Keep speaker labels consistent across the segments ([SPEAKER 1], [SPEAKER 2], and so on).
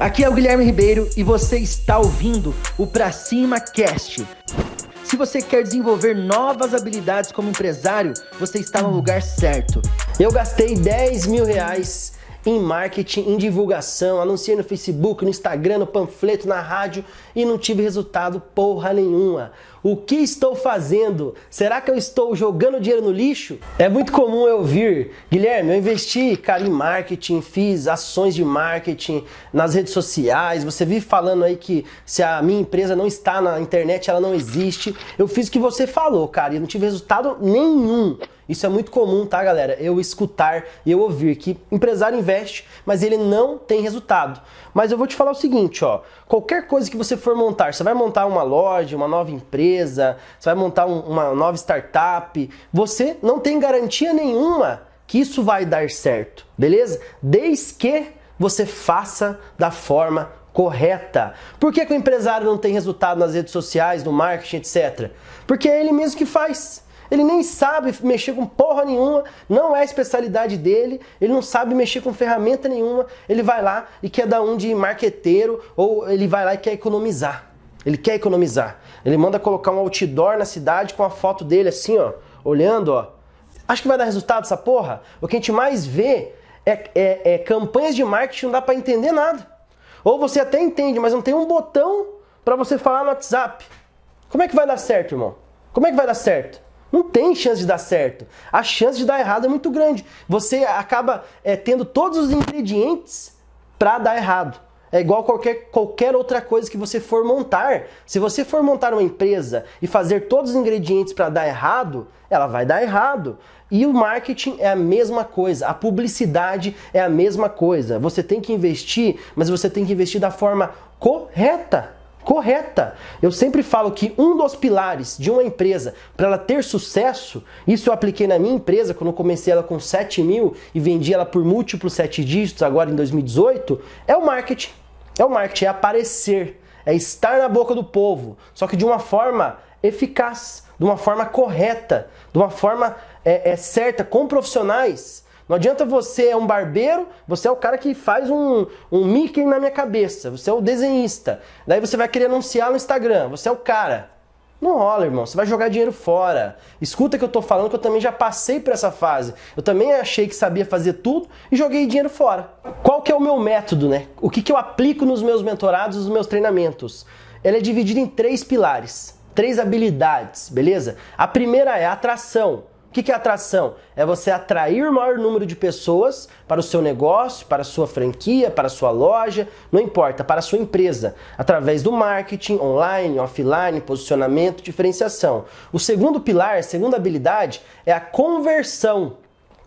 [SPEAKER 1] Aqui é o Guilherme Ribeiro e você está ouvindo o Pra Cima Cast. Se você quer desenvolver novas habilidades como empresário, você está no lugar certo.
[SPEAKER 2] Eu gastei 10 mil reais em marketing, em divulgação, anunciei no Facebook, no Instagram, no panfleto, na rádio e não tive resultado porra nenhuma. O que estou fazendo? Será que eu estou jogando dinheiro no lixo? É muito comum eu ouvir, Guilherme, eu investi, cara, em marketing, fiz ações de marketing nas redes sociais. Você vive falando aí que se a minha empresa não está na internet, ela não existe. Eu fiz o que você falou, cara, e não tive resultado nenhum. Isso é muito comum, tá, galera? Eu escutar e eu ouvir que empresário investe, mas ele não tem resultado. Mas eu vou te falar o seguinte, ó. Qualquer coisa que você for montar, você vai montar uma loja, uma nova empresa, você vai montar um, uma nova startup, você não tem garantia nenhuma que isso vai dar certo, beleza? Desde que você faça da forma correta. Por que, que o empresário não tem resultado nas redes sociais, no marketing, etc? Porque é ele mesmo que faz. Ele nem sabe mexer com porra nenhuma, não é a especialidade dele, ele não sabe mexer com ferramenta nenhuma. Ele vai lá e quer dar um de marqueteiro ou ele vai lá e quer economizar. Ele quer economizar. Ele manda colocar um outdoor na cidade com a foto dele assim, ó, olhando, ó. Acho que vai dar resultado essa porra? O que a gente mais vê é, é, é campanhas de marketing não dá para entender nada. Ou você até entende, mas não tem um botão para você falar no WhatsApp. Como é que vai dar certo, irmão? Como é que vai dar certo? Não tem chance de dar certo. A chance de dar errado é muito grande. Você acaba é, tendo todos os ingredientes para dar errado. É igual qualquer, qualquer outra coisa que você for montar. Se você for montar uma empresa e fazer todos os ingredientes para dar errado, ela vai dar errado. E o marketing é a mesma coisa, a publicidade é a mesma coisa. Você tem que investir, mas você tem que investir da forma correta correta. Eu sempre falo que um dos pilares de uma empresa para ela ter sucesso, isso eu apliquei na minha empresa quando comecei ela com 7 mil e vendi ela por múltiplos 7 dígitos agora em 2018, é o marketing. É o marketing, é aparecer, é estar na boca do povo, só que de uma forma eficaz, de uma forma correta, de uma forma é, é certa, com profissionais. Não adianta você é um barbeiro, você é o cara que faz um, um Mickey na minha cabeça, você é o desenhista. Daí você vai querer anunciar no Instagram, você é o cara. Não rola, irmão. Você vai jogar dinheiro fora. Escuta que eu tô falando que eu também já passei por essa fase. Eu também achei que sabia fazer tudo e joguei dinheiro fora. Qual que é o meu método, né? O que, que eu aplico nos meus mentorados, nos meus treinamentos? Ele é dividido em três pilares, três habilidades, beleza? A primeira é a atração. O que é atração? É você atrair o maior número de pessoas para o seu negócio, para a sua franquia, para a sua loja, não importa, para a sua empresa, através do marketing online, offline, posicionamento, diferenciação. O segundo pilar, a segunda habilidade, é a conversão.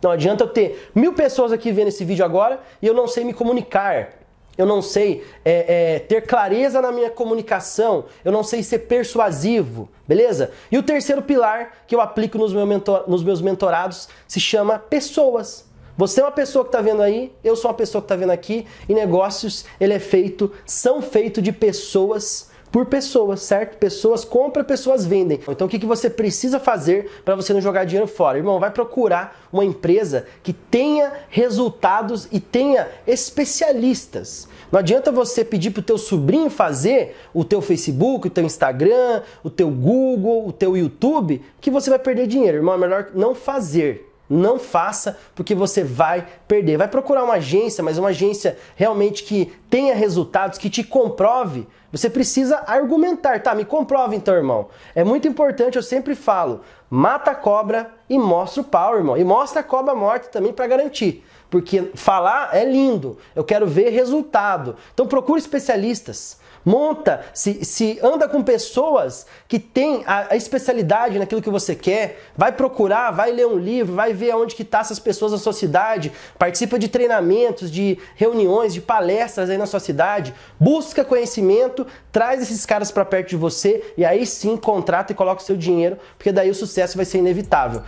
[SPEAKER 2] Não adianta eu ter mil pessoas aqui vendo esse vídeo agora e eu não sei me comunicar eu não sei é, é, ter clareza na minha comunicação, eu não sei ser persuasivo, beleza? E o terceiro pilar que eu aplico nos, meu mentor, nos meus mentorados se chama pessoas. Você é uma pessoa que está vendo aí, eu sou uma pessoa que está vendo aqui, e negócios ele é feito, são feitos de pessoas por pessoas, certo? Pessoas compram, pessoas vendem. Então o que, que você precisa fazer para você não jogar dinheiro fora? Irmão, vai procurar uma empresa que tenha resultados e tenha especialistas. Não adianta você pedir para o teu sobrinho fazer o teu Facebook, o teu Instagram, o teu Google, o teu YouTube, que você vai perder dinheiro. Irmão, é melhor não fazer. Não faça porque você vai perder. Vai procurar uma agência, mas uma agência realmente que tenha resultados, que te comprove. Você precisa argumentar, tá? Me comprove então, irmão. É muito importante, eu sempre falo, mata a cobra e mostra o pau, irmão. E mostra a cobra morta também para garantir. Porque falar é lindo, eu quero ver resultado. Então procure especialistas monta, se, se anda com pessoas que têm a, a, especialidade naquilo que você quer, vai procurar, vai ler um livro, vai ver aonde que tá essas pessoas na sua cidade, participa de treinamentos, de reuniões, de palestras aí na sua cidade, busca conhecimento, traz esses caras para perto de você e aí sim contrata e coloca o seu dinheiro, porque daí o sucesso vai ser inevitável.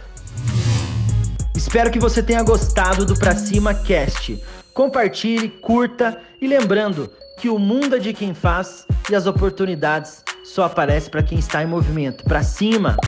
[SPEAKER 1] Espero que você tenha gostado do Pra Cima Cast. Compartilhe, curta e lembrando, que o mundo é de quem faz e as oportunidades só aparecem para quem está em movimento. Para cima!